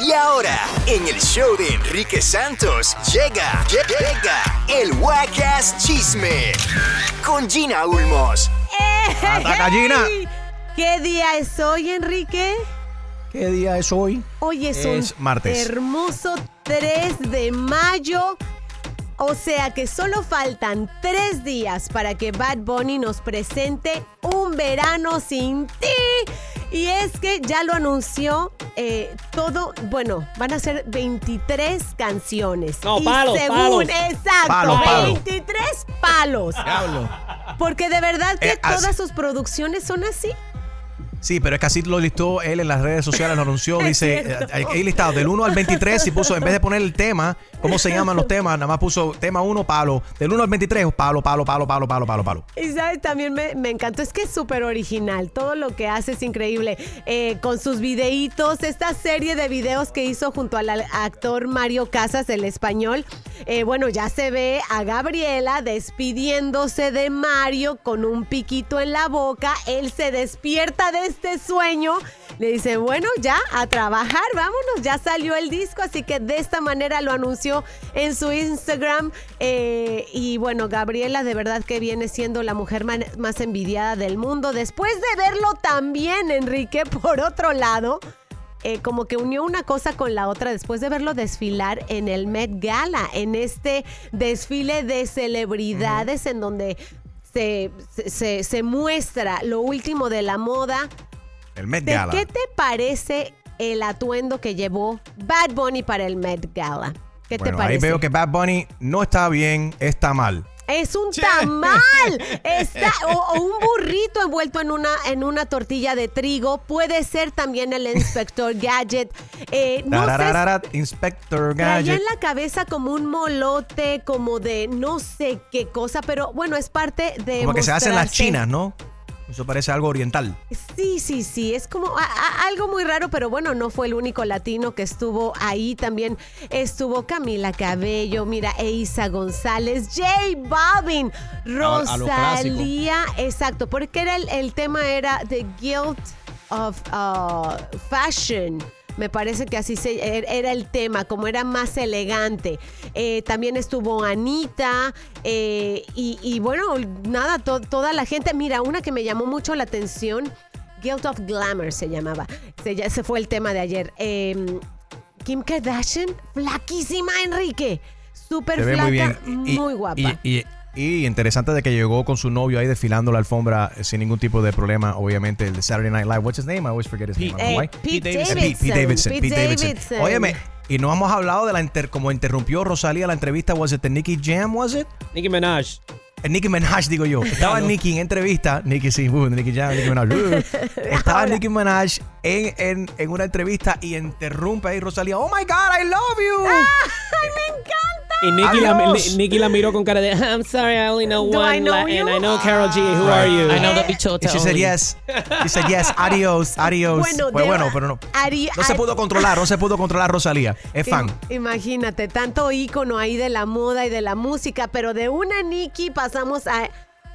Y ahora, en el show de Enrique Santos, llega, llega el Wacas Chisme con Gina Ulmos. ¡Ataca, Gina! ¿Qué día es hoy, Enrique? ¿Qué día es hoy? Hoy es, Es un martes. hermoso 3 de mayo. O sea que solo faltan tres días para que Bad Bunny nos presente un verano sin ti. Y es que ya lo anunció eh, todo, bueno, van a ser 23 canciones. No, Y palos, según, palos. Exacto, Palo, palo. 23 palos. Diablo. Porque de verdad que Eh, todas sus producciones son así. Sí, pero es que así lo listó él en las redes sociales, lo anunció. Dice, eh, hay listado del 1 al 23 y puso, en vez de poner el tema, ¿cómo se llaman los temas? Nada más puso tema 1, palo. Del 1 al 23, palo, palo, palo, palo, palo, palo, palo. Y sabes, también me, me encantó, es que es súper original, todo lo que hace es increíble. Eh, con sus videitos, esta serie de videos que hizo junto al al actor Mario Casas, el español, eh, bueno, ya se ve a Gabriela despidiéndose de Mario con un piquito en la boca, él se despierta de este sueño, le dice, bueno, ya, a trabajar, vámonos, ya salió el disco, así que de esta manera lo anunció en su Instagram. eh, y bueno, Gabriela de verdad que viene siendo la mujer más envidiada del mundo. Después de verlo también, Enrique, por otro lado, eh, como que unió una cosa con la otra después de verlo desfilar en el Met Gala, en este desfile de celebridades en donde se, se- se- muestra lo último de la moda. El Met ¿De Gala. qué te parece el atuendo que llevó Bad Bunny para el Met Gala? ¿Qué te parece? ahí veo que Bad Bunny no está bien, está mal. Es un tamal. Está, o, o un burrito envuelto en una, en una tortilla de trigo. Puede ser también el inspector Gadget. Eh, no sé, Inspector traía Gadget. en la cabeza como un molote, como de no sé qué cosa, pero bueno, es parte de. Como que se hacen las chinas, ¿no? Eso parece algo oriental. Sí, sí, sí, es como a- a- algo muy raro, pero bueno, no fue el único latino que estuvo ahí. También estuvo Camila Cabello, mira, Eisa González, J Balvin. Rosalía, exacto, porque era el, el tema era The Guilt of uh, Fashion. Me parece que así se, er- era el tema, como era más elegante. Eh, también estuvo Anita eh, y, y bueno, nada, to- toda la gente. Mira, una que me llamó mucho la atención, Guilt of Glamour se llamaba. Se, ese fue el tema de ayer. Eh, Kim Kardashian, flaquísima, Enrique. Súper flaca, muy bien. Y- muy guapa. Y, y- interesante de que llegó con su novio ahí desfilando la alfombra eh, sin ningún tipo de problema. Obviamente, el de Saturday Night Live. What's his name? I always forget his name. Pete, Pete Davidson. Eh, Pete, Pete Davidson. Pete Pete Davidson. Davidson. Óyeme, y no hemos hablado de la inter, como interrumpió Rosalía la entrevista. ¿Was it the Nicki Jam? ¿Was it? Nicki Minaj. Eh, Nicki Minaj, digo yo. Estaba. Nicki en entrevista. Nicki, sí, uh, Nicki Jam, Nicki Minaj. uh. Estaba. Nicki Minaj en, en, en una entrevista y interrumpe ahí Rosalía. Oh my God, I love you. ¡Ay, me encanta! Y Nicki la, Adiós. Ni- Nicki la miró con cara de I'm sorry, I only know Do one. I know la- you? and I know Carol G. Who are you? I know the bichota. And she said yes. She said yes. Adiós, adiós. Bueno, de- bueno, pero no. Ari- No se pudo controlar, no se pudo controlar Rosalía. Es fan. Im- Imagínate, tanto ícono ahí de la moda y de la música, pero de una Nicki pasamos a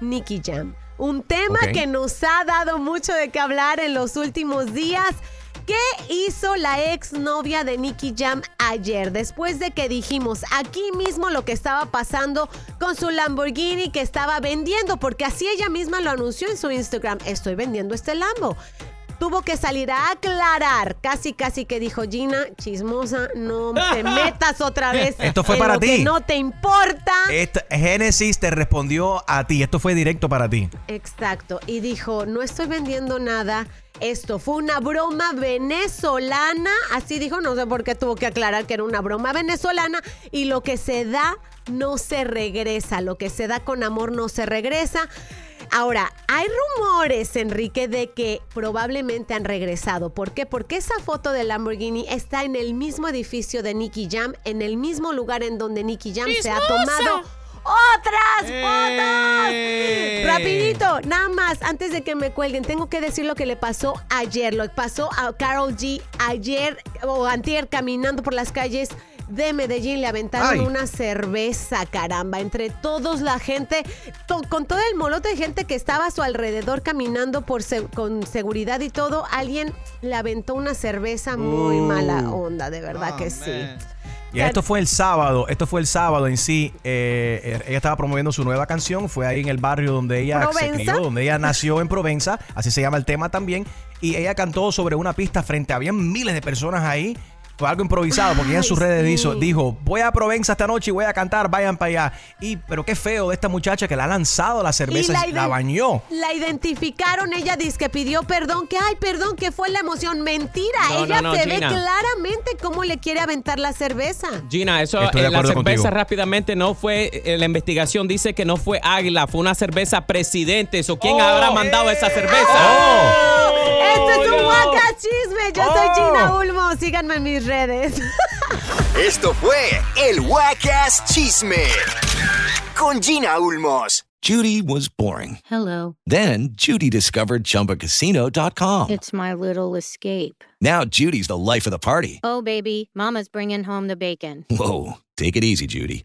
Nicki Jam. Un tema que nos ha dado mucho de qué hablar en los últimos días. ¿Qué hizo la ex novia de Nicky Jam ayer? Después de que dijimos aquí mismo lo que estaba pasando con su Lamborghini que estaba vendiendo, porque así ella misma lo anunció en su Instagram. Estoy vendiendo este Lambo. Tuvo que salir a aclarar, casi casi que dijo Gina, chismosa, no te metas otra vez. Esto fue en para lo que ti. no te importa. Esta- Genesis te respondió a ti. Esto fue directo para ti. Exacto. Y dijo, no estoy vendiendo nada. Esto fue una broma venezolana. Así dijo, no sé por qué tuvo que aclarar que era una broma venezolana. Y lo que se da no se regresa. Lo que se da con amor no se regresa. Ahora, hay rumores, Enrique, de que probablemente han regresado. ¿Por qué? Porque esa foto de Lamborghini está en el mismo edificio de Nicky Jam, en el mismo lugar en donde Nicky Jam se ha tomado otras ¡Ey! fotos. Rapidito, nada más, antes de que me cuelguen, tengo que decir lo que le pasó ayer. Lo que pasó a Carol G ayer o antier caminando por las calles de Medellín le aventaron Ay. una cerveza, caramba, entre todos la gente, to- con todo el molote de gente que estaba a su alrededor caminando por se- con seguridad y todo, alguien le aventó una cerveza muy Uh. mala onda, de verdad Oh, que sí. Y esto fue el sábado, esto fue el sábado en sí. eh, ella estaba promoviendo su nueva canción, fue ahí en el barrio donde ella se crió, donde ella nació en Provenza, así se llama el tema también. Y ella cantó sobre una pista frente, había miles de personas ahí. Fue algo improvisado porque ella en sus redes sí. dijo, dijo, voy a Provenza esta noche y voy a cantar, vayan para allá. Y, pero qué feo de esta muchacha que le ha lanzado la cerveza y la, bañó. La identificaron, ella dice que pidió perdón, que ay, perdón, que fue la emoción. Mentira, No, ella no, no, se ve claramente cómo le quiere aventar la cerveza. Gina, eso Estoy de eh, la cerveza contigo. rápidamente no fue, eh, la investigación dice que no fue Águila, fue una cerveza presidente. ¿O quién habrá mandado esa cerveza? Oh. Esto es oh, un no. Waka Chisme. Yo soy Oh. Gina Ulmo. Síganme en mis redes. Esto fue el Wacas Chisme con Gina Ulmos. Judy was boring. Hello. Then Judy discovered ChumbaCasino.com. It's my little escape. Now Judy's the life of the party. Oh, baby, Mama's bringing home the bacon. Whoa, take it easy, Judy.